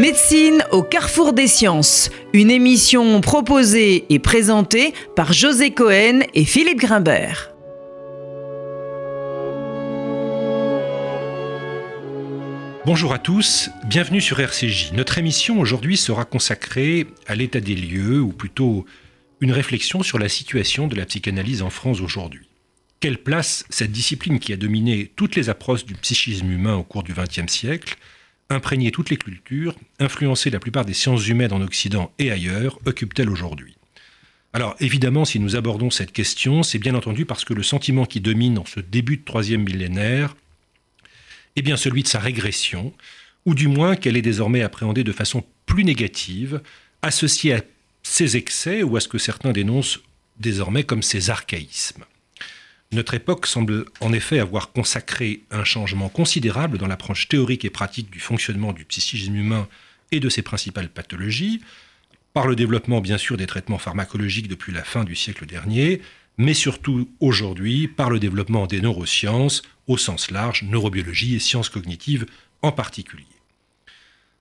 Médecine au carrefour des sciences, une émission proposée et présentée par José Cohen et Philippe Grimbert. Bonjour à tous, bienvenue sur RCJ. Notre émission aujourd'hui sera consacrée à l'état des lieux, ou plutôt une réflexion sur la situation de la psychanalyse en France aujourd'hui. Quelle place cette discipline qui a dominé toutes les approches du psychisme humain au cours du XXe siècle imprégner toutes les cultures, influencer la plupart des sciences humaines en Occident et ailleurs, occupe-t-elle aujourd'hui? Alors évidemment, si nous abordons cette question, c'est bien entendu parce que le sentiment qui domine en ce début de troisième millénaire est bien celui de sa régression, ou du moins qu'elle est désormais appréhendée de façon plus négative, associée à ses excès ou à ce que certains dénoncent désormais comme ses archaïsmes. Notre époque semble en effet avoir consacré un changement considérable dans l'approche théorique et pratique du fonctionnement du psychisme humain et de ses principales pathologies, par le développement bien sûr des traitements pharmacologiques depuis la fin du siècle dernier, mais surtout aujourd'hui par le développement des neurosciences au sens large, neurobiologie et sciences cognitives en particulier.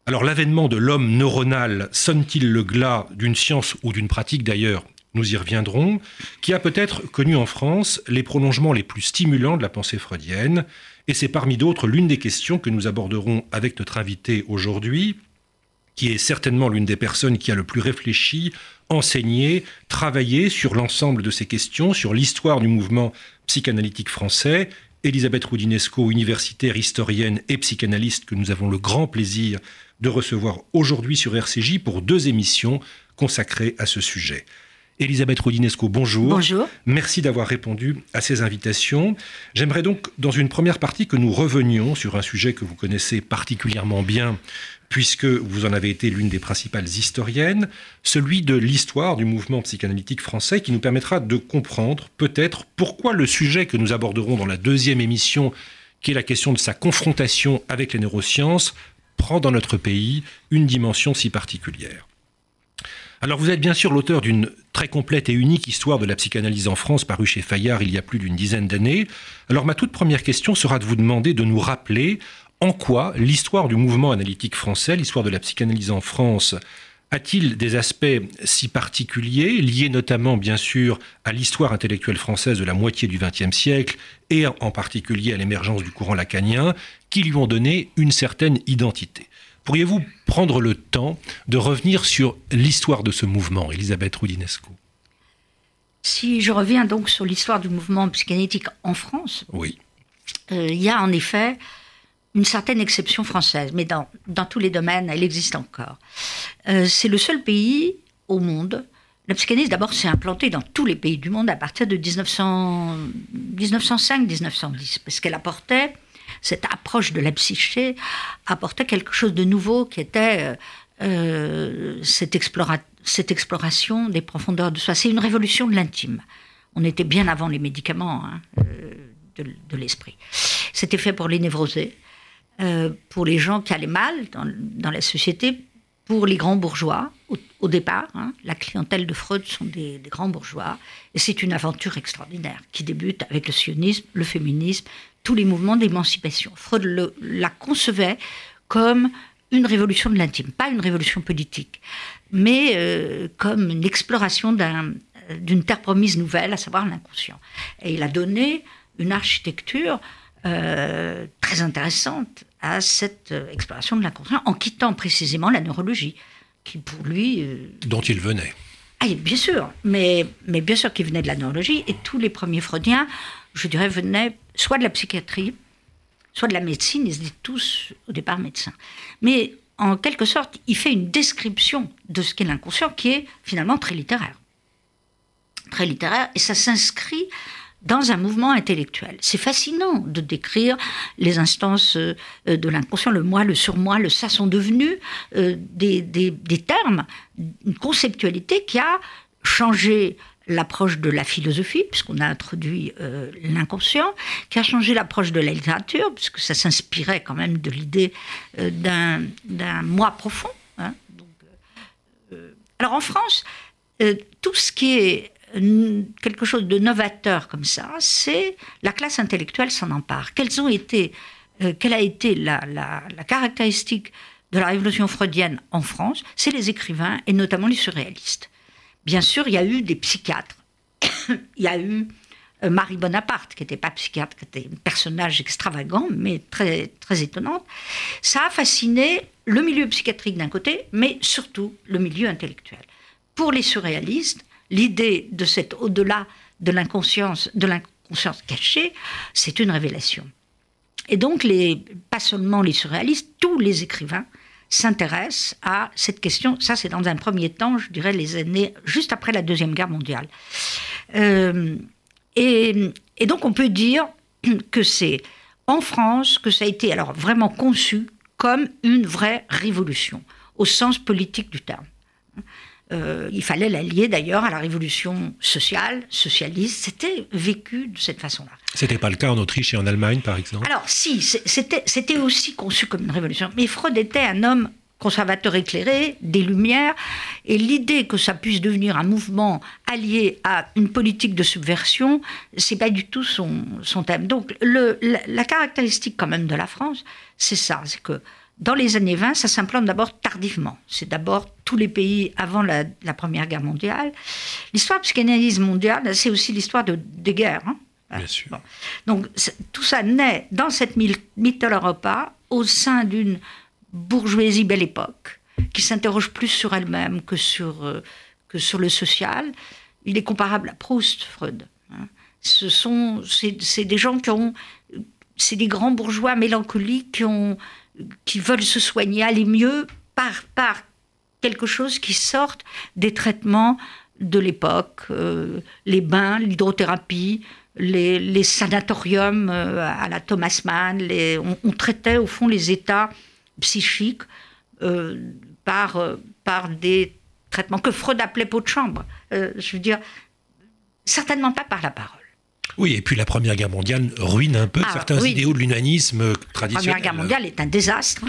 Alors l'avènement de l'homme neuronal sonne-t-il le glas d'une science ou d'une pratique d'ailleurs nous y reviendrons, qui a peut-être connu en France les prolongements les plus stimulants de la pensée freudienne, et c'est parmi d'autres l'une des questions que nous aborderons avec notre invité aujourd'hui, qui est certainement l'une des personnes qui a le plus réfléchi, enseigné, travaillé sur l'ensemble de ces questions, sur l'histoire du mouvement psychanalytique français. Elisabeth Roudinesco, universitaire, historienne et psychanalyste, que nous avons le grand plaisir de recevoir aujourd'hui sur RCJ pour deux émissions consacrées à ce sujet. Elisabeth Rodinesco, bonjour. Bonjour. Merci d'avoir répondu à ces invitations. J'aimerais donc, dans une première partie, que nous revenions sur un sujet que vous connaissez particulièrement bien, puisque vous en avez été l'une des principales historiennes, celui de l'histoire du mouvement psychanalytique français, qui nous permettra de comprendre peut-être pourquoi le sujet que nous aborderons dans la deuxième émission, qui est la question de sa confrontation avec les neurosciences, prend dans notre pays une dimension si particulière. Alors vous êtes bien sûr l'auteur d'une très complète et unique histoire de la psychanalyse en France parue chez Fayard il y a plus d'une dizaine d'années. Alors ma toute première question sera de vous demander de nous rappeler en quoi l'histoire du mouvement analytique français, l'histoire de la psychanalyse en France, a-t-il des aspects si particuliers, liés notamment bien sûr à l'histoire intellectuelle française de la moitié du XXe siècle et en particulier à l'émergence du courant lacanien, qui lui ont donné une certaine identité? Pourriez-vous prendre le temps de revenir sur l'histoire de ce mouvement, Elisabeth Roudinesco Si je reviens donc sur l'histoire du mouvement psychanalytique en France, oui. Euh, il y a en effet une certaine exception française, mais dans, dans tous les domaines, elle existe encore. Euh, c'est le seul pays au monde. La psychanalyse, d'abord, s'est implantée dans tous les pays du monde à partir de 1905-1910, parce qu'elle apportait cette approche de la psyché apportait quelque chose de nouveau qui était euh, euh, cette, exploration des profondeurs de soi. C'est une révolution de l'intime. On était bien avant les médicaments hein, euh, de, l'esprit. C'était fait pour les névrosés, pour les gens qui allaient mal dans, la société, pour les grands bourgeois au, départ. Hein. la clientèle de Freud sont des, grands bourgeois. Et c'est une aventure extraordinaire qui débute avec le sionisme, le féminisme, tous les mouvements d'émancipation. Freud la concevait comme une révolution de l'intime, pas une révolution politique, mais euh, comme une exploration d'une terre promise nouvelle, à savoir l'inconscient. Et il a donné une architecture euh, très intéressante à cette euh, exploration de l'inconscient, en quittant précisément la neurologie, qui pour lui... Dont il venait. Ah, bien sûr, mais, mais bien sûr qu'il venait de la neurologie, et tous les premiers freudiens, je dirais, venaient soit de la psychiatrie, soit de la médecine, ils étaient tous au départ médecins. Mais en quelque sorte, il fait une description de ce qu'est l'inconscient qui est finalement très littéraire. Très littéraire, et ça s'inscrit dans un mouvement intellectuel. C'est fascinant de décrire les instances euh, de l'inconscient, le moi, le surmoi, le ça sont devenus euh, des, termes, une conceptualité qui a changé l'approche de la philosophie, puisqu'on a introduit euh, l'inconscient, qui a changé l'approche de la littérature, puisque ça s'inspirait quand même de l'idée d'un moi profond. Hein. Alors en France, tout ce qui est quelque chose de novateur comme ça, c'est la classe intellectuelle s'en empare. Quelles ont été, quelle a été la, la caractéristique de la révolution freudienne en France, c'est les écrivains et notamment les surréalistes. Bien sûr, il y a eu des psychiatres. il y a eu euh, Marie Bonaparte, qui n'était pas psychiatre, qui était un personnage extravagant, mais très, très étonnante. Ça a fasciné le milieu psychiatrique d'un côté, mais surtout le milieu intellectuel. Pour les surréalistes, l'idée de cet au-delà de l'inconscience, de l'inconscience cachée, c'est une révélation. Et donc, pas seulement les surréalistes, tous les écrivains s'intéressent à cette question. Ça, c'est dans un premier temps, je dirais, les années juste après la Deuxième Guerre mondiale. Euh, et, donc on peut dire que c'est en France que ça a été alors vraiment conçu comme une vraie révolution, au sens politique du terme. Euh, il fallait l'allier d'ailleurs à la révolution sociale, socialiste. C'était vécu de cette façon-là. C'était pas le cas en Autriche et en Allemagne, par exemple? Alors, si, c'était aussi conçu comme une révolution. Mais Freud était un homme conservateur éclairé, des Lumières, et l'idée que ça puisse devenir un mouvement allié à une politique de subversion, c'est pas du tout son, son thème. Donc le, la, caractéristique quand même de la France, c'est ça, c'est que dans les années 20, ça s'implante d'abord tardivement. C'est d'abord tous les pays avant la, Première Guerre mondiale. L'histoire psychanalyse mondiale, c'est aussi l'histoire de, des guerres. Hein. Bien sûr. Donc tout ça naît dans cette Mittel Europa au sein d'une bourgeoisie belle époque, qui s'interroge plus sur elle-même que sur, euh, que sur le social. Il est comparable à Proust, Freud. Hein. Ce sont, c'est, des gens qui ont, c'est des grands bourgeois mélancoliques qui ont, qui veulent se soigner, aller mieux par, par quelque chose qui sorte des traitements de l'époque, euh, les bains, l'hydrothérapie, les, sanatoriums euh, à la Thomas Mann, on, traitait au fond les états psychique euh, par, par des traitements que Freud appelait peau de chambre. Je veux dire, certainement pas par la parole. Oui, et puis la Première Guerre mondiale ruine un peu ah, certains idéaux de l'unanisme traditionnel. La Première Guerre mondiale est un désastre.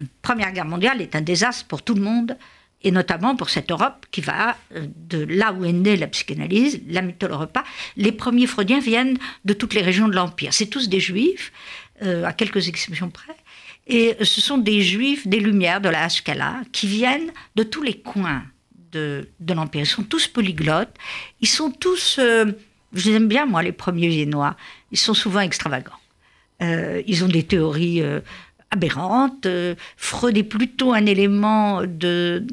La Première Guerre mondiale est un désastre pour tout le monde, et notamment pour cette Europe qui va de là où est née la psychanalyse, la repas. Les premiers freudiens viennent de toutes les régions de l'Empire. C'est tous des juifs, à quelques exceptions près. Et ce sont des juifs des Lumières, de la Haskala, qui viennent de tous les coins de, l'Empire. Ils sont tous polyglottes. Ils sont tous, euh, je aime bien, moi, les premiers Viennois. Ils sont souvent extravagants. Euh, ils ont des théories euh, aberrantes. Freud est plutôt un élément de,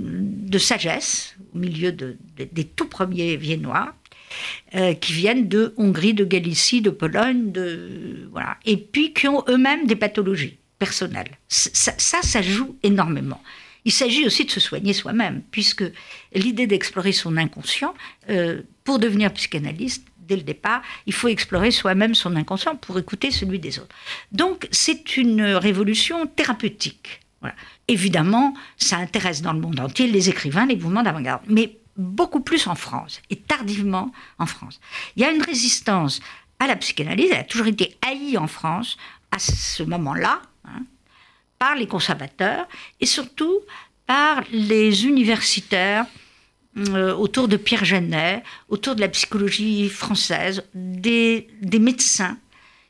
sagesse au milieu des tout premiers Viennois. qui viennent de Hongrie, de Galicie, de Pologne, de, voilà, et puis qui ont eux-mêmes des pathologies personnel. Ça, ça, joue énormément. Il s'agit aussi de se soigner soi-même, puisque l'idée d'explorer son inconscient, euh, pour devenir psychanalyste, dès le départ, il faut explorer soi-même son inconscient pour écouter celui des autres. Donc c'est une révolution thérapeutique. Évidemment, ça intéresse dans le monde entier les écrivains, les mouvements d'avant-garde, mais beaucoup plus en France, et tardivement en France. Il y a une résistance à la psychanalyse, elle a toujours été haïe en France à ce moment-là, Hein, par les conservateurs et surtout par les universitaires euh, autour de Pierre Genet, autour de la psychologie française, des, des, médecins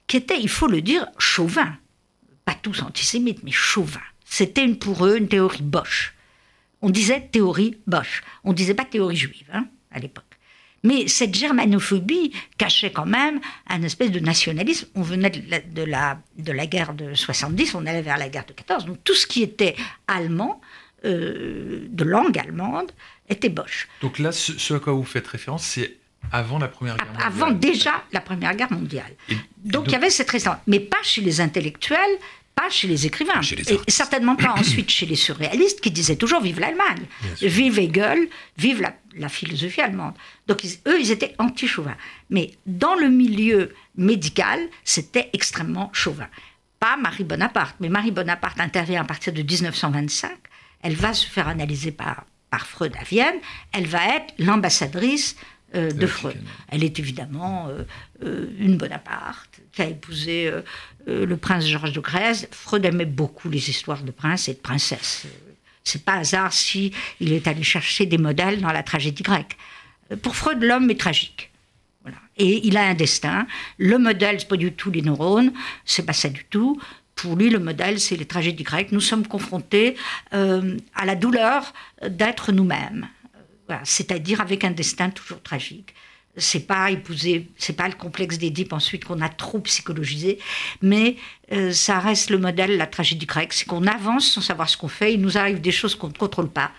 qui étaient, il faut le dire, chauvins. Pas tous antisémites, mais chauvins. C'était pour eux une théorie Bosch. On disait théorie Bosch. On disait pas théorie juive hein, à l'époque. Mais cette germanophobie cachait quand même un espèce de nationalisme. On venait de la, de la, guerre de 70, on allait vers la guerre de 14. Donc tout ce qui était allemand, euh, de langue allemande, était Bosch. Donc là, ce, à quoi vous faites référence, c'est avant la Première Guerre mondiale. Avant déjà la Première Guerre mondiale. donc, il y avait cette résistance, mais pas chez les intellectuels, pas chez les écrivains, et certainement pas ensuite chez les surréalistes qui disaient toujours vive l'Allemagne, vive Hegel, vive la, philosophie allemande. Donc eux, ils étaient anti-chauvins. Mais dans le milieu médical, c'était extrêmement chauvin. Pas Marie Bonaparte, mais Marie Bonaparte intervient à partir de 1925. Elle va se faire analyser par, par Freud à Vienne. Elle va être l'ambassadrice euh, de Freud. Elle est évidemment euh, euh, une Bonaparte qui a épousé le prince Georges de Grèce. Freud aimait beaucoup les histoires de princes et de princesses. C'est pas hasard si il est allé chercher des modèles dans la tragédie grecque. Pour Freud, l'homme est tragique. Voilà. Et il a un destin. Le modèle, c'est pas du tout les neurones, c'est pas ça du tout. Pour lui, le modèle, c'est les tragédies grecques. Nous sommes confrontés euh, à la douleur d'être nous-mêmes, voilà, c'est-à-dire avec un destin toujours tragique. C'est pas épouser, c'est pas le complexe d'Édipe ensuite qu'on a trop psychologisé, mais euh, ça reste le modèle, la tragédie grecque, c'est qu'on avance sans savoir ce qu'on fait. Il nous arrive des choses qu'on ne contrôle pas.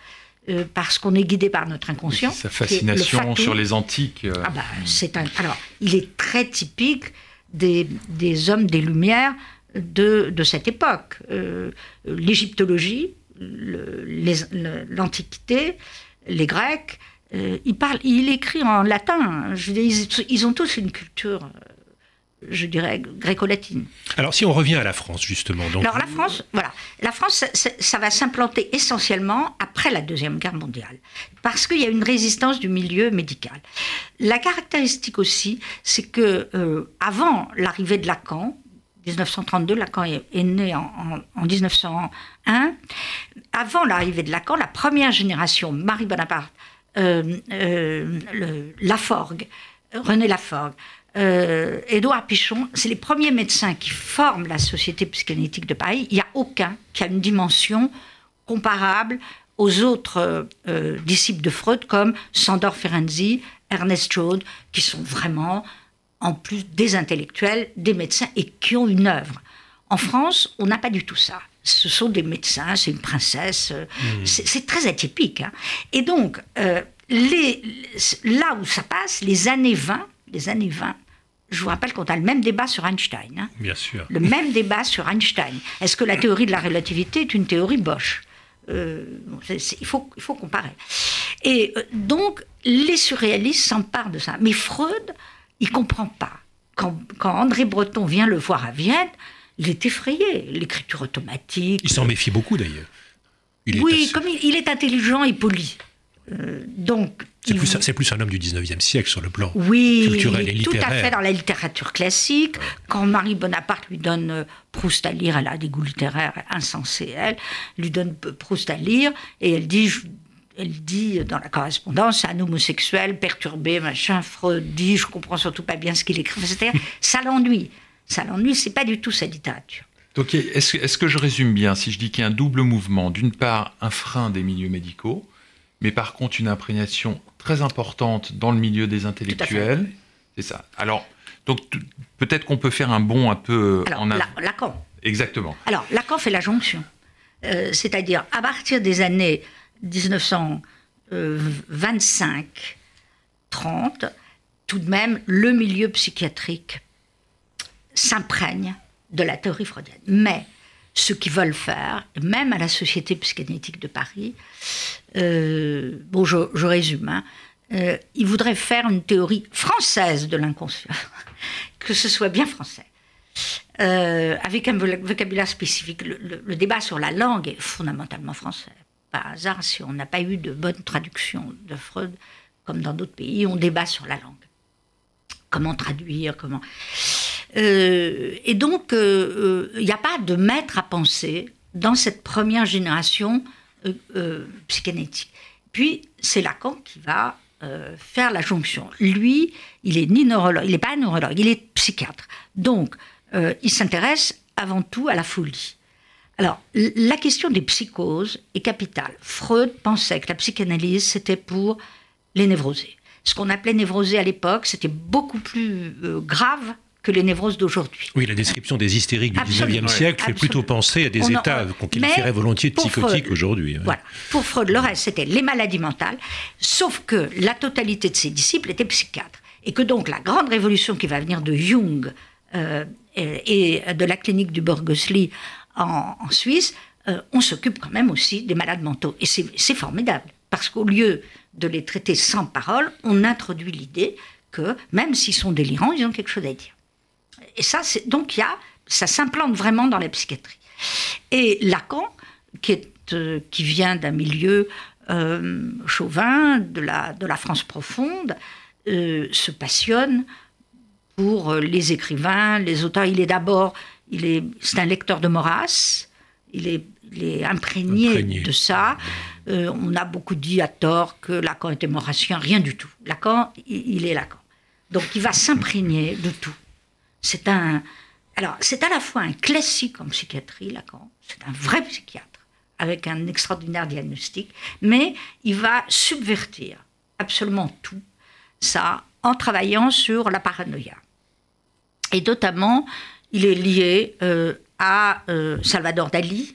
Euh, parce qu'on est guidé par notre inconscient. Sa fascination sur les antiques. Euh, ah bah, c'est un, alors, il est très typique des, des hommes des Lumières de, de cette époque. Euh, L'égyptologie, l'Antiquité, les Grecs, il, parle, il écrit en latin. Je ils, ils, ont tous une culture je dirais, gréco-latine. Alors si on revient à la France, justement. Donc... Alors la France, voilà. La France, ça, va s'implanter essentiellement après la Deuxième Guerre mondiale, parce qu'il y a une résistance du milieu médical. La caractéristique aussi, c'est que euh, avant l'arrivée de Lacan, 1932, Lacan est, né en, 1901, avant l'arrivée de Lacan, la première génération, Marie Bonaparte, euh, euh, Laforgue, René Laforgue, euh, Édouard Pichon, c'est les premiers médecins qui forment la Société psychanalytique de Paris. Il n'y a aucun qui a une dimension comparable aux autres euh, disciples de Freud comme Sandor Ferenczi, Ernest Jode, qui sont vraiment, en plus des intellectuels, des médecins et qui ont une œuvre. En France, on n'a pas du tout ça. Ce sont des médecins, c'est une princesse, euh, mmh. c'est très atypique. Hein. Et donc, euh, les, là où ça passe, les années 20, les années 20, je vous rappelle qu'on a le même débat sur Einstein. Hein. Bien sûr. Le même débat sur Einstein. Est-ce que la théorie de la relativité est une théorie Bosch euh, il, faut, il faut comparer. Et euh, donc, les surréalistes s'emparent de ça. Mais Freud, il comprend pas. Quand, quand, André Breton vient le voir à Vienne, il est effrayé. L'écriture automatique. Il s'en méfie beaucoup d'ailleurs. Oui, comme il, il, est intelligent et poli. Euh, donc, c'est plus, plus, un homme du 19e siècle sur le plan oui, culturel et littéraire. Tout à fait dans la littérature classique. Quand Marie Bonaparte lui donne euh, Proust à lire, elle a des goûts littéraires insensés, elle, lui donne Proust à lire, et elle dit, elle dit dans la correspondance, un homosexuel perturbé, machin, Freud dit, je comprends surtout pas bien ce qu'il écrit. C'est-à-dire, ça l'ennuie. Ça l'ennuie, c'est pas du tout sa littérature. Donc, est-ce est que je résume bien si je dis qu'il y a un double mouvement? D'une part, un frein des milieux médicaux, mais par contre une imprégnation très importante dans le milieu des intellectuels. C'est ça. Alors, donc peut-être qu'on peut faire un bond un peu Alors, en. Lacan. Exactement. Alors, Lacan fait la jonction. Euh, c'est-à-dire, à partir des années 1925, 30, tout de même, le milieu psychiatrique s'imprègne de la théorie freudienne. Mais ce qu'ils veulent faire, même à la Société psychanalytique de Paris, euh, bon, je, résume, hein, euh, ils voudraient faire une théorie française de l'inconscient, que ce soit bien français. Euh, avec un vocabulaire spécifique. Le, débat sur la langue est fondamentalement français. Par hasard, si on n'a pas eu de bonne traduction de Freud, comme dans d'autres pays, on débat sur la langue. Comment traduire, comment. Euh, et donc, il euh, n'y euh, a pas de maître à penser dans cette première génération psychanalytique. Puis, c'est Lacan qui va faire la jonction. Lui, il est ni neurologue, il n'est pas neurologue, il est psychiatre. Donc, il s'intéresse avant tout à la folie. Alors, la question des psychoses est capitale. Freud pensait que la psychanalyse, c'était pour les névrosés. Ce qu'on appelait névrosés à l'époque, c'était beaucoup plus grave que les névroses d'aujourd'hui. Oui, la description des hystériques du 19e siècle fait plutôt penser à des états qu'on qualifierait volontiers de psychotiques aujourd'hui. Voilà. Pour Freud, le reste, c'était les maladies mentales, sauf que la totalité de ses disciples étaient psychiatres. Et que donc la grande révolution qui va venir de Jung euh, et, de la clinique du Borgosli en, Suisse, euh, on s'occupe quand même aussi des malades mentaux. Et c'est formidable, parce qu'au lieu de les traiter sans parole, on introduit l'idée que même s'ils sont délirants, ils ont quelque chose à dire. Et ça, donc y a, ça s'implante vraiment dans la psychiatrie. Et Lacan, qui, euh, vient d'un milieu euh, chauvin, de la, France profonde, se passionne pour les écrivains, les auteurs. Il est d'abord, il est, c'est un lecteur de Maurras. Il est, il est imprégné, de ça. on a beaucoup dit à tort que Lacan était maurassien, rien du tout. Lacan, il est Lacan. Donc il va s'imprégner de tout. C'est un, Alors, c'est à la fois un classique en psychiatrie, Lacan, c'est un vrai psychiatre, avec un extraordinaire diagnostic, mais il va subvertir absolument tout ça en travaillant sur la paranoïa. Et notamment, il est lié euh, à euh, Salvador Dali,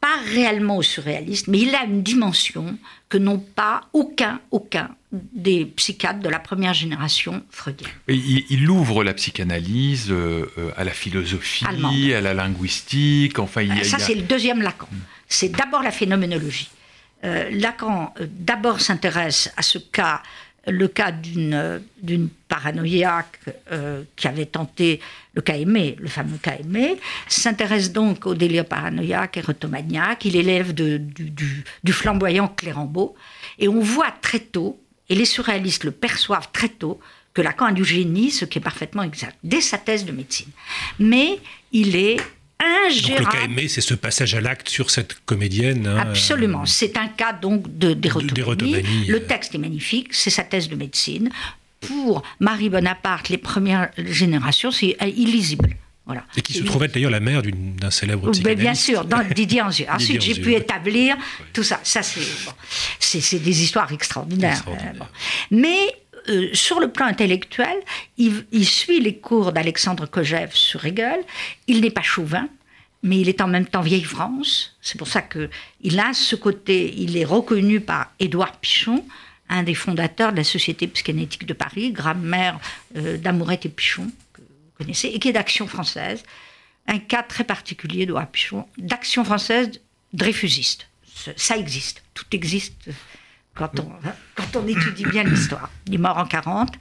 pas réellement au surréaliste, mais il a une dimension que n'ont pas aucun, aucun des psychiatres de la première génération freudienne. Il, il ouvre la psychanalyse euh, à la philosophie, à la linguistique, enfin... Il Ça, c'est le deuxième Lacan. C'est d'abord la phénoménologie. Lacan, d'abord, s'intéresse à ce cas le cas d'une paranoïaque euh, qui avait tenté le cas aimé, le fameux cas aimé, s'intéresse donc au délire paranoïaque et rotomaniaque. Il élève du, du, flamboyant Clérambault. Et on voit très tôt, et les surréalistes le perçoivent très tôt, que Lacan a du génie, ce qui est parfaitement exact, dès sa thèse de médecine. Mais il est ingérable. Donc le cas aimé, c'est ce passage à l'acte sur cette comédienne. Hein, Absolument. C'est un cas donc de d'érotomanie. Le texte est magnifique. C'est sa thèse de médecine. Pour Marie Bonaparte, les premières générations, c'est illisible. Voilà. Et qui se trouvait d'ailleurs la mère d'un célèbre psychanalyste. Bien sûr, dans Didier Anzu. Ensuite, j'ai pu établir tout ça. Ça, c'est bon. des histoires extraordinaires. Euh, Mais euh, sur le plan intellectuel, il, suit les cours d'Alexandre Kojève sur Hegel. Il n'est pas chauvin, mais il est en même temps vieille France. C'est pour ça qu'il a ce côté, il est reconnu par Édouard Pichon, un des fondateurs de la Société psychanalytique de Paris, grammaire euh, d'Amourette et Pichon, que vous connaissez, et qui est d'Action française. Un cas très particulier, Édouard Pichon, d'Action française dreyfusiste. Ça existe, tout existe quand on, étudie bien l'histoire. Il est mort en 40.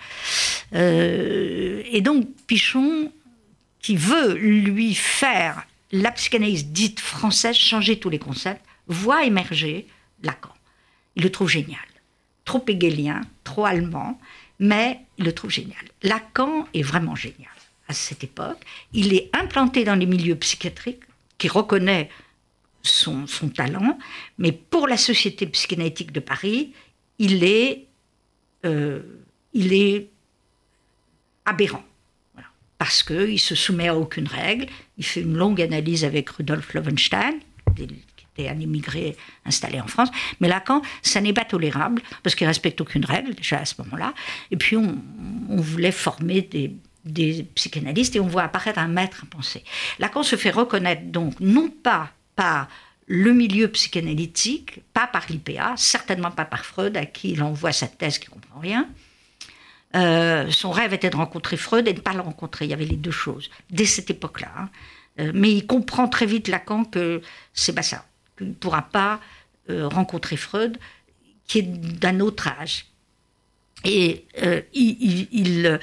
Euh, et donc, Pichon, qui veut lui faire la psychanalyse dite française, changer tous les concepts, voit émerger Lacan. Il le trouve génial. Trop hegelien, trop allemand, mais il le trouve génial. Lacan est vraiment génial à cette époque. Il est implanté dans les milieux psychiatriques, qui reconnaît son, talent, mais pour la Société psychanalytique de Paris, il est, euh, il est aberrant. Parce qu'il se soumet à aucune règle. Il fait une longue analyse avec Rudolf Loewenstein, qui était un immigré installé en France. Mais Lacan, ça n'est pas tolérable, parce qu'il respecte aucune règle, déjà à ce moment-là. Et puis, on, voulait former des, des psychanalystes et on voit apparaître un maître à penser. Lacan se fait reconnaître donc non pas par le milieu psychanalytique, pas par l'IPA, certainement pas par Freud, à qui il envoie sa thèse qui ne comprend rien. Euh, son rêve était de rencontrer Freud et de ne pas le rencontrer. Il y avait les deux choses, dès cette époque-là. Hein. Euh, mais il comprend très vite, Lacan, que c'est pas ça, qu'il ne pourra pas euh, rencontrer Freud, qui est d'un autre âge. Et il,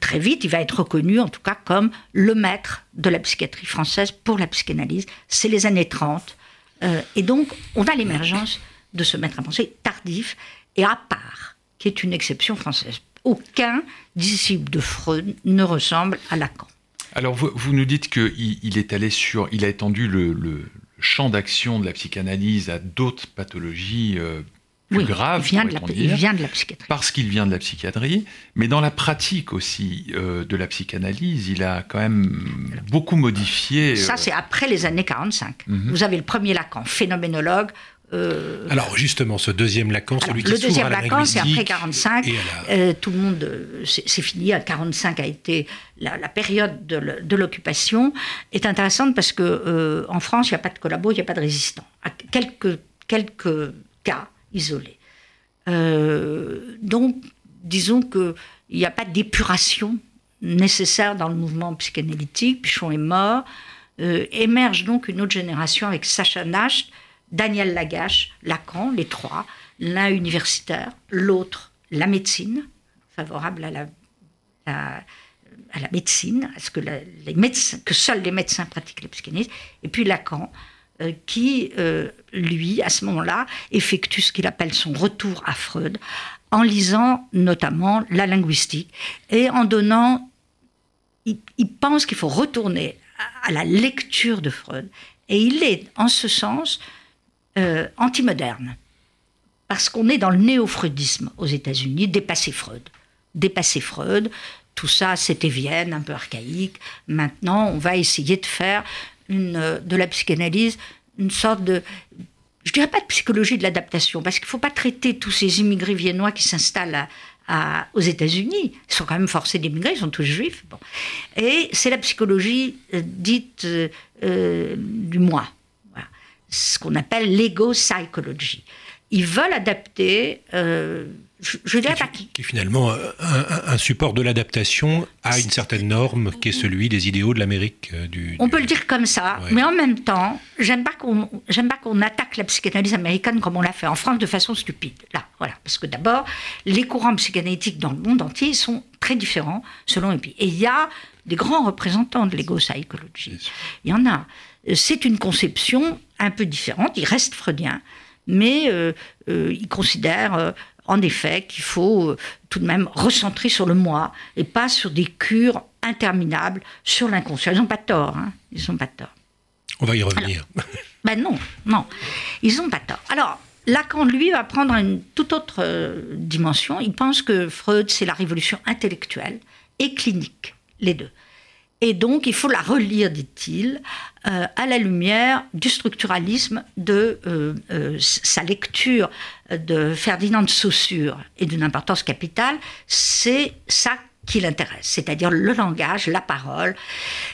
très vite, il va être reconnu, en tout cas, comme le maître de la psychiatrie française pour la psychanalyse. C'est les années 30. Euh, et donc, on a l'émergence de ce maître à penser tardif et à part, qui est une exception française. Aucun disciple de Freud ne ressemble à Lacan. Alors, vous, nous dites qu'il il est allé sur, il a étendu le, champ d'action de la psychanalyse à d'autres pathologies euh, plus grave. Il vient, de la, il vient de la psychiatrie. Parce qu'il vient de la psychiatrie, mais dans la pratique aussi euh, de la psychanalyse, il a quand même beaucoup modifié. Ça, euh, c'est après les années 45. Mhm. Vous avez le premier Lacan, phénoménologue. Euh, Alors justement, ce deuxième Lacan, celui qui Le deuxième Lacan, c'est après 45. tout le monde, c'est fini. 45 a été la, période de l'occupation. est intéressante parce que en France, il n'y a pas de collabo, il n'y a pas de résistants. quelques quelques cas isolé. Euh, donc, disons qu'il n'y a pas d'épuration nécessaire dans le mouvement psychanalytique. Pichon est mort. Euh, émerge donc une autre génération avec Sacha Nacht, Daniel Lagache, Lacan, les trois, l'un universitaire, l'autre la médecine, favorable à la, à, la médecine, à ce que, les médecins, que seuls les médecins pratiquent la psychanalyse, et puis Lacan, qui, euh, lui, à ce moment-là, effectue ce qu'il appelle son retour à Freud, en lisant notamment la linguistique et en donnant... Il, pense qu'il faut retourner à, la lecture de Freud, et il est, en ce sens, euh, anti-moderne, parce qu'on est dans le néo-freudisme aux États-Unis, dépasser Freud. Dépasser Freud, tout ça, c'était Vienne, un peu archaïque. Maintenant, on va essayer de faire euh, de la psychanalyse une sorte de je dirais pas de psychologie de l'adaptation, parce qu'il ne faut pas traiter tous ces immigrés viennois qui s'installent aux États-Unis. Ils sont quand même forcés d'émigrer, ils sont tous juifs. Bon. Et c'est la psychologie euh, dite euh, du moi, ce qu'on appelle l'ego-psychologie. Ils veulent adapter je, dirais pas qui, qui est finalement un, support de l'adaptation à une certaine norme qui est celui des idéaux de l'Amérique euh, du, On peut le dire comme ça, mais en même temps, j'aime pas qu'on qu'on attaque la psychanalyse américaine comme on l'a fait en France de façon stupide. Là, voilà, parce que d'abord, les courants psychanalytiques dans le monde entier sont très différents selon les pays. Et il y a des grands représentants de l'ego psychology. Il y en a. C'est une conception un peu différente. Il reste freudien, mais euh, euh, il considère en effet qu'il faut euh, tout de même recentrer sur le moi et pas sur des cures interminables sur l'inconscient. Ils n'ont pas tort, hein ils n'ont pas tort. On va y revenir. ben non, non, ils n'ont pas tort. Alors, Lacan, lui, va prendre une toute autre euh, dimension. Il pense que Freud, c'est la révolution intellectuelle et clinique, les deux. Et donc, il faut la relire, dit-il, euh, à la lumière du structuralisme de euh, euh, sa lecture de Ferdinand de Saussure et d'une importance capitale. C'est ça qui l'intéresse, c'est-à-dire le langage, la parole.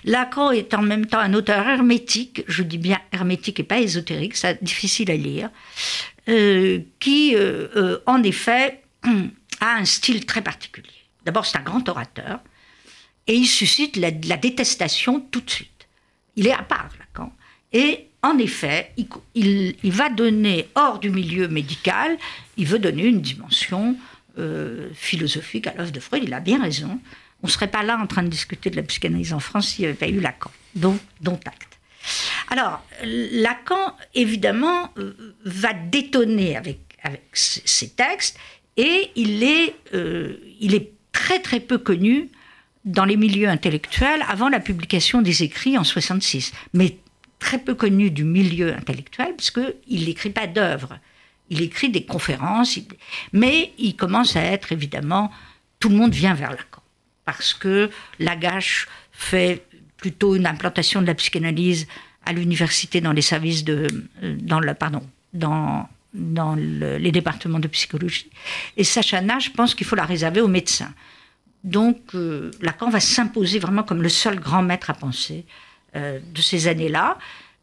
Lacan est en même temps un auteur hermétique, je dis bien hermétique et pas ésotérique, c'est difficile à lire, qui, en effet, a un style très particulier. D'abord, c'est un grand orateur, et il suscite la, détestation tout de suite. Il est à part, Lacan. Et en effet, il, va donner, hors du milieu médical, il veut donner une dimension euh, philosophique à l'œuvre de Freud. Il a bien raison. On ne serait pas là en train de discuter de la psychanalyse en France s'il n'y avait pas eu Lacan. Donc, dont acte. Alors, Lacan, évidemment, euh, va détonner avec, ces textes et euh, il est très très peu connu dans les milieux intellectuels avant la publication des écrits en 66, mais très peu connu du milieu intellectuel parce qu'il n'écrit pas d'œuvres. Il écrit des conférences, mais il commence à être évidemment, tout le monde vient vers Lacan parce que Lagache fait plutôt une implantation de la psychanalyse à l'université dans les services de, euh, dans le, pardon, dans dans les départements de psychologie. Et Sacha Nash pense qu'il faut la réserver aux médecins. Donc euh, Lacan va s'imposer vraiment comme le seul grand maître à penser euh, de ces années-là,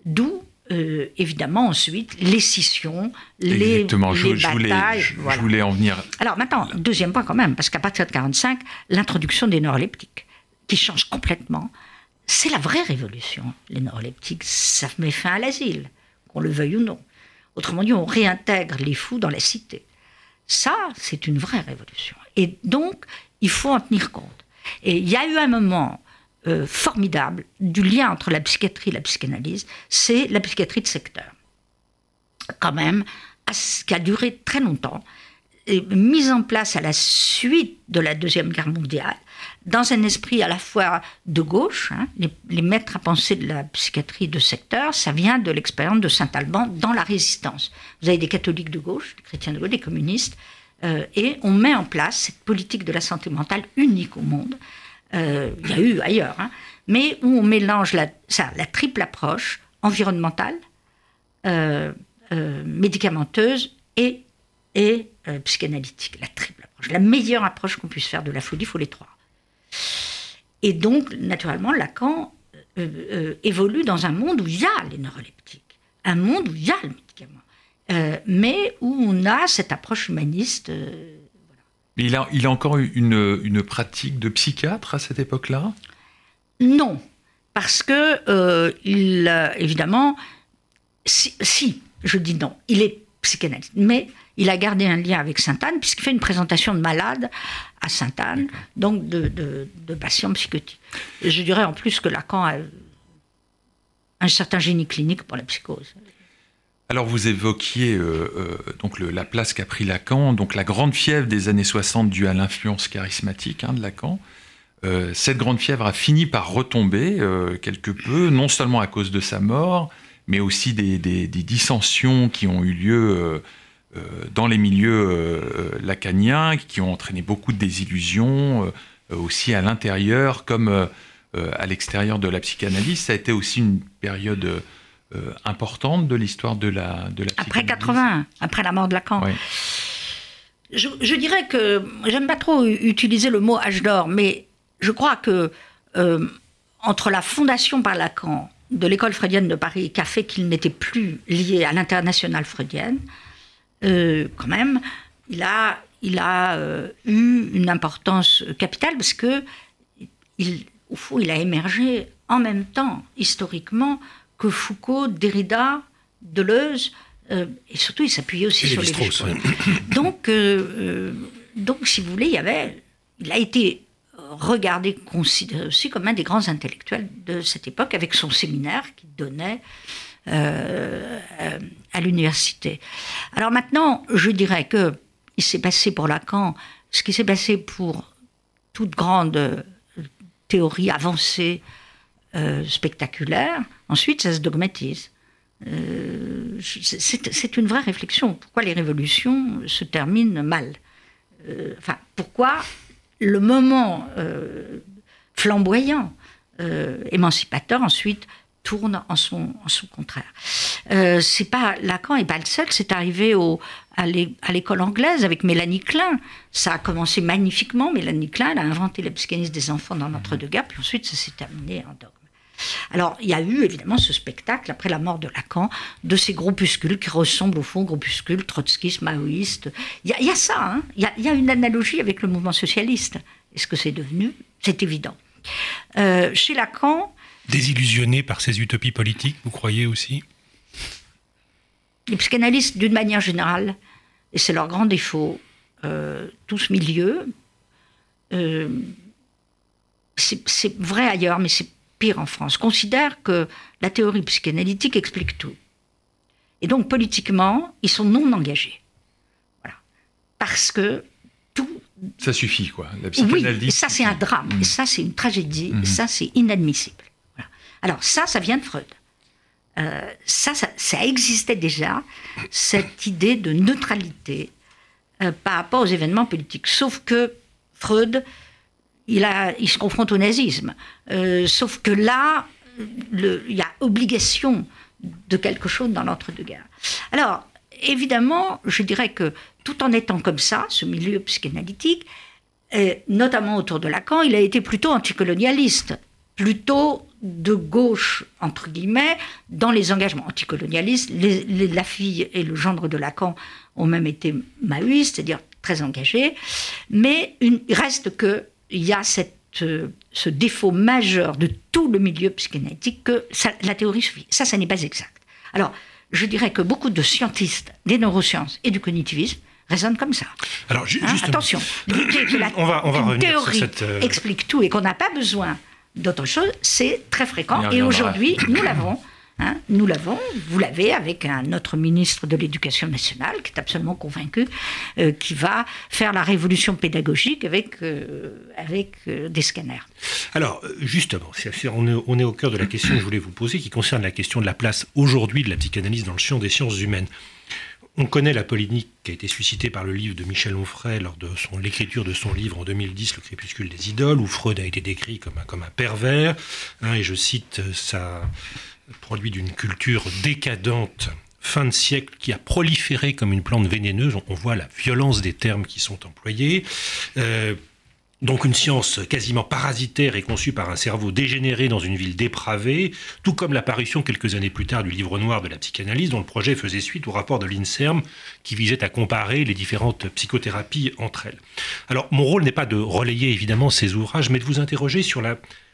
d'où euh, évidemment ensuite les scissions, les, Exactement. je, batailles. Je voulais, en venir. Alors maintenant, deuxième point quand même, parce qu'à partir de 45, l'introduction des neuroleptiques, qui change complètement, c'est la vraie révolution. Les neuroleptiques, ça met fin à l'asile, qu'on le veuille ou non. Autrement dit, on réintègre les fous dans la cité. Ça, c'est une vraie révolution. Et donc, il faut en tenir compte. Et il y a eu un moment euh, formidable du lien entre la psychiatrie et la psychanalyse, c'est la psychiatrie de secteur. Quand même, qui a duré très longtemps, et mise en place à la suite de la Deuxième Guerre mondiale, dans un esprit à la fois de gauche, hein, les, les, maîtres à penser de la psychiatrie de secteur, ça vient de l'expérience de Saint-Alban dans la résistance. Vous avez des catholiques de gauche, des chrétiens de gauche, des communistes, euh, et on met en place cette politique de la santé mentale unique au monde. Euh, il y a eu ailleurs, hein, mais où on mélange la, triple approche environnementale, euh, médicamenteuse et, et psychanalytique. La triple approche. La meilleure approche qu'on puisse faire de la folie, il faut les trois. Et donc, naturellement, Lacan évolue dans un monde où il y a les neuroleptiques, un monde où il y a le médicament. Euh, mais où on a cette approche humaniste. Euh, il, a, il a encore une, une pratique de psychiatre à cette époque-là? Non, parce que, euh, il, évidemment, si, je dis non, il est psychanalyste, mais il a gardé un lien avec Sainte-Anne, puisqu'il fait une présentation de malades à Sainte-Anne, donc de, de, de, patients psychotiques. Et je dirais en plus que Lacan a un certain génie clinique pour la psychose. Alors vous évoquiez euh, euh, donc la place qu'a pris Lacan, donc la grande fièvre des années 60 due à l'influence charismatique hein, de Lacan. Euh, cette grande fièvre a fini par retomber quelque peu, non seulement à cause de sa mort, mais aussi des, dissensions qui ont eu lieu dans les milieux lacaniens, qui ont entraîné beaucoup de désillusions, aussi à l'intérieur comme à l'extérieur de la psychanalyse. Ça a été aussi une période importante de l'histoire de la, de la Après 80, après la mort de Lacan. Je, je, dirais que j'aime pas trop utiliser le mot âge d'or, mais je crois que entre la fondation par Lacan de l'école freudienne de Paris qui a fait qu'il n'était plus lié à l'international freudienne, euh, quand même, il a, il a euh, eu une importance capitale parce que, il, au fond, il a émergé en même temps, historiquement, que Foucault, Derrida, Deleuze, euh, et surtout il s'appuyait aussi sur les Donc, donc, si vous voulez, il y avait, il a été regardé, considéré aussi comme un des grands intellectuels de cette époque, avec son séminaire qu'il donnait euh, à l'université. Alors maintenant, je dirais que il s'est passé pour Lacan ce qui s'est passé pour toute grande théorie avancée, euh, spectaculaire. Ensuite, ça se dogmatise. Euh, c'est une vraie réflexion. Pourquoi les révolutions se terminent mal Enfin, pourquoi le moment euh, flamboyant, euh, émancipateur, ensuite tourne en son, contraire. Euh, pas Lacan et pas le seul, c'est arrivé à l'école anglaise avec Mélanie Klein. Ça a commencé magnifiquement. Mélanie Klein elle a inventé la psychanalyse des enfants dans l'entre-deux-guerres, puis ensuite ça s'est terminé en dogme. Alors, il y a eu évidemment ce spectacle, après la mort de Lacan, de ces groupuscules qui ressemblent au fond aux groupuscules trotskistes, maoïstes. Il y, a ça, hein. il, y a, une analogie avec le mouvement socialiste. est ce que c'est devenu, c'est évident. Euh, chez Lacan. Désillusionné par ses utopies politiques, vous croyez aussi? Les psychanalystes, d'une manière générale, et c'est leur grand défaut, euh, tout ce milieu, euh, c'est vrai ailleurs, mais c'est pire en France, considère que la théorie psychanalytique explique tout. Et donc, politiquement, ils sont non engagés. Voilà. Parce que tout. Ça suffit, quoi. La psychanalyse. Oui, et ça, c'est un drame. Et ça, c'est une tragédie. Et mhm. ça, c'est inadmissible. Alors, ça, ça vient de Freud. Euh, ça, ça, existait déjà, cette idée de neutralité euh, par rapport aux événements politiques. Sauf que Freud il, se confronte au nazisme. Euh, sauf que là, il y a obligation de quelque chose dans l'entre-deux-guerres. Alors, évidemment, je dirais que tout en étant comme ça, ce milieu psychanalytique, notamment autour de Lacan, il a été plutôt anticolonialiste, plutôt de gauche, entre guillemets, dans les engagements anticolonialistes. la fille et le gendre de Lacan ont même été maoïstes, c'est-à-dire très engagés, mais il reste que il y a cette, euh, ce défaut majeur de tout le milieu psychanalytique que la théorie suffit. Ça, ça n'est pas exact. Alors, je dirais que beaucoup de scientistes des neurosciences et du cognitivisme raisonnent comme ça. Alors, hein, attention, que la on va, on va théorie cette, euh, explique tout et qu'on n'a pas besoin d'autre chose, c'est très fréquent. Et aujourd'hui, nous l'avons. Hein, nous l'avons, vous l'avez avec un autre ministre de l'Éducation nationale qui est absolument convaincu euh, qui va faire la révolution pédagogique avec, euh, avec euh, des scanners. Alors, justement, on, est, au cœur de la question que je voulais vous poser qui concerne la question de la place aujourd'hui de la psychanalyse dans le champ des sciences humaines. On connaît la polémique qui a été suscitée par le livre de Michel Onfray lors de l'écriture de son livre en 2010, Le crépuscule des idoles, où Freud a été décrit comme un, comme un pervers. Hein, et je cite sa, produit d'une culture décadente fin de siècle qui a proliféré comme une plante vénéneuse. On voit la violence des termes qui sont employés. Euh, donc une science quasiment parasitaire et conçue par un cerveau dégénéré dans une ville dépravée, tout comme l'apparition quelques années plus tard du livre noir de la psychanalyse dont le projet faisait suite au rapport de l'INSERM qui visait à comparer les différentes psychothérapies entre elles. Alors mon rôle n'est pas de relayer évidemment ces ouvrages, mais de vous interroger sur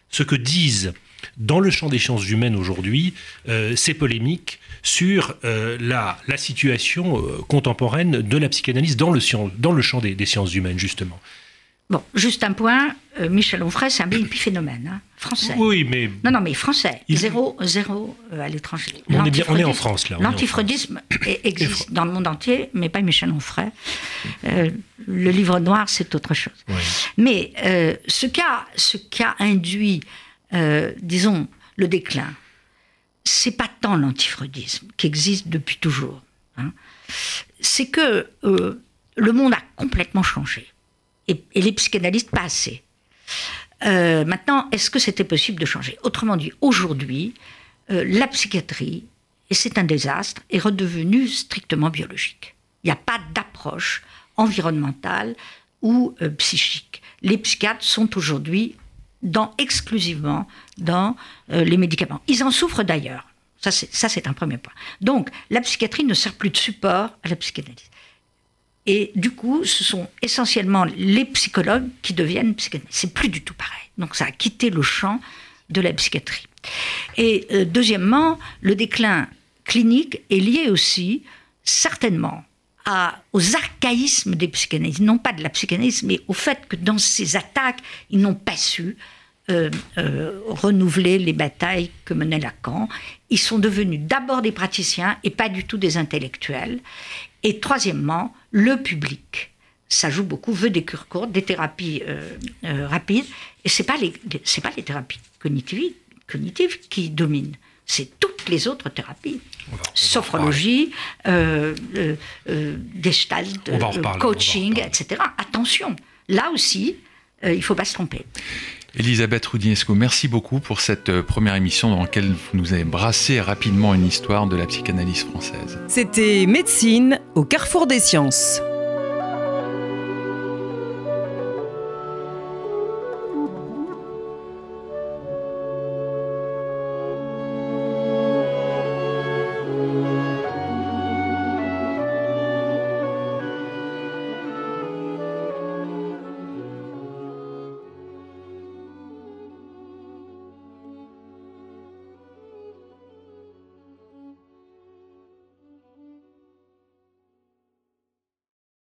ce que disent dans le champ des sciences humaines aujourd'hui euh, ces polémiques sur euh, la, la, situation euh, contemporaine de la psychanalyse dans le, dans le champ des, sciences humaines, justement. Bon, juste un point, Michel Onfray, c'est un épiphénomène, hein, français. Oui, mais... Non, non, mais français, zéro, zéro à l'étranger. On, est on est en France, là. L'antifreudisme existe dans le monde entier, mais pas Michel Onfray. le livre noir, c'est autre chose. Mais ce qu'a ce qu'a induit euh, disons, le déclin, c'est pas tant l'antifreudisme qui existe depuis toujours. Hein. C'est que euh, le monde a complètement changé. Et, les psychanalystes, pas assez. Euh, maintenant, est-ce que c'était possible de changer? Autrement dit, aujourd'hui, la psychiatrie, et c'est un désastre, est redevenue strictement biologique. Il n'y a pas d'approche environnementale ou psychique. Les psychiatres sont aujourd'hui dans, exclusivement dans les médicaments. Ils en souffrent d'ailleurs. Ça, c'est un premier point. Donc, la psychiatrie ne sert plus de support à la psychanalyse. Et du coup, ce sont essentiellement les psychologues qui deviennent psychanalystes. C'est plus du tout pareil. Donc ça a quitté le champ de la psychiatrie. Et euh, deuxièmement, le déclin clinique est lié aussi, certainement, à, aux archaïsmes des psychanalystes, non pas de la psychanalyse, mais au fait que dans ces attaques, ils n'ont pas su euh, euh, renouveler les batailles que menait Lacan. Ils sont devenus d'abord des praticiens et pas du tout des intellectuels. Et troisièmement, le public. Ça joue beaucoup, veut des cures courtes, des thérapies euh, rapides. Et ce n'est pas, les, pas les thérapies cognitives, cognitives qui dominent c'est toutes les autres thérapies. Sophrologie, euh, gestalt, coaching, etc. Attention, là aussi, il ne faut pas se tromper. Elisabeth Roudinesco, merci beaucoup pour cette euh, première émission dans laquelle vous nous avez brassé rapidement une histoire de la psychanalyse française. C'était Médecine au carrefour des sciences.